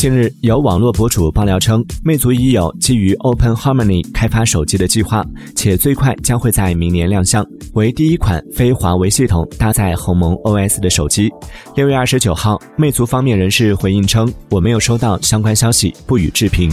近日有网络博主爆料称魅族已有基于 open harmony 开发手机的计划且最快将会在明年亮相为第一款非华为系统搭载鸿蒙 os 的手机。六月二十九号魅族方面人士回应称我没有收到相关消息不予置评。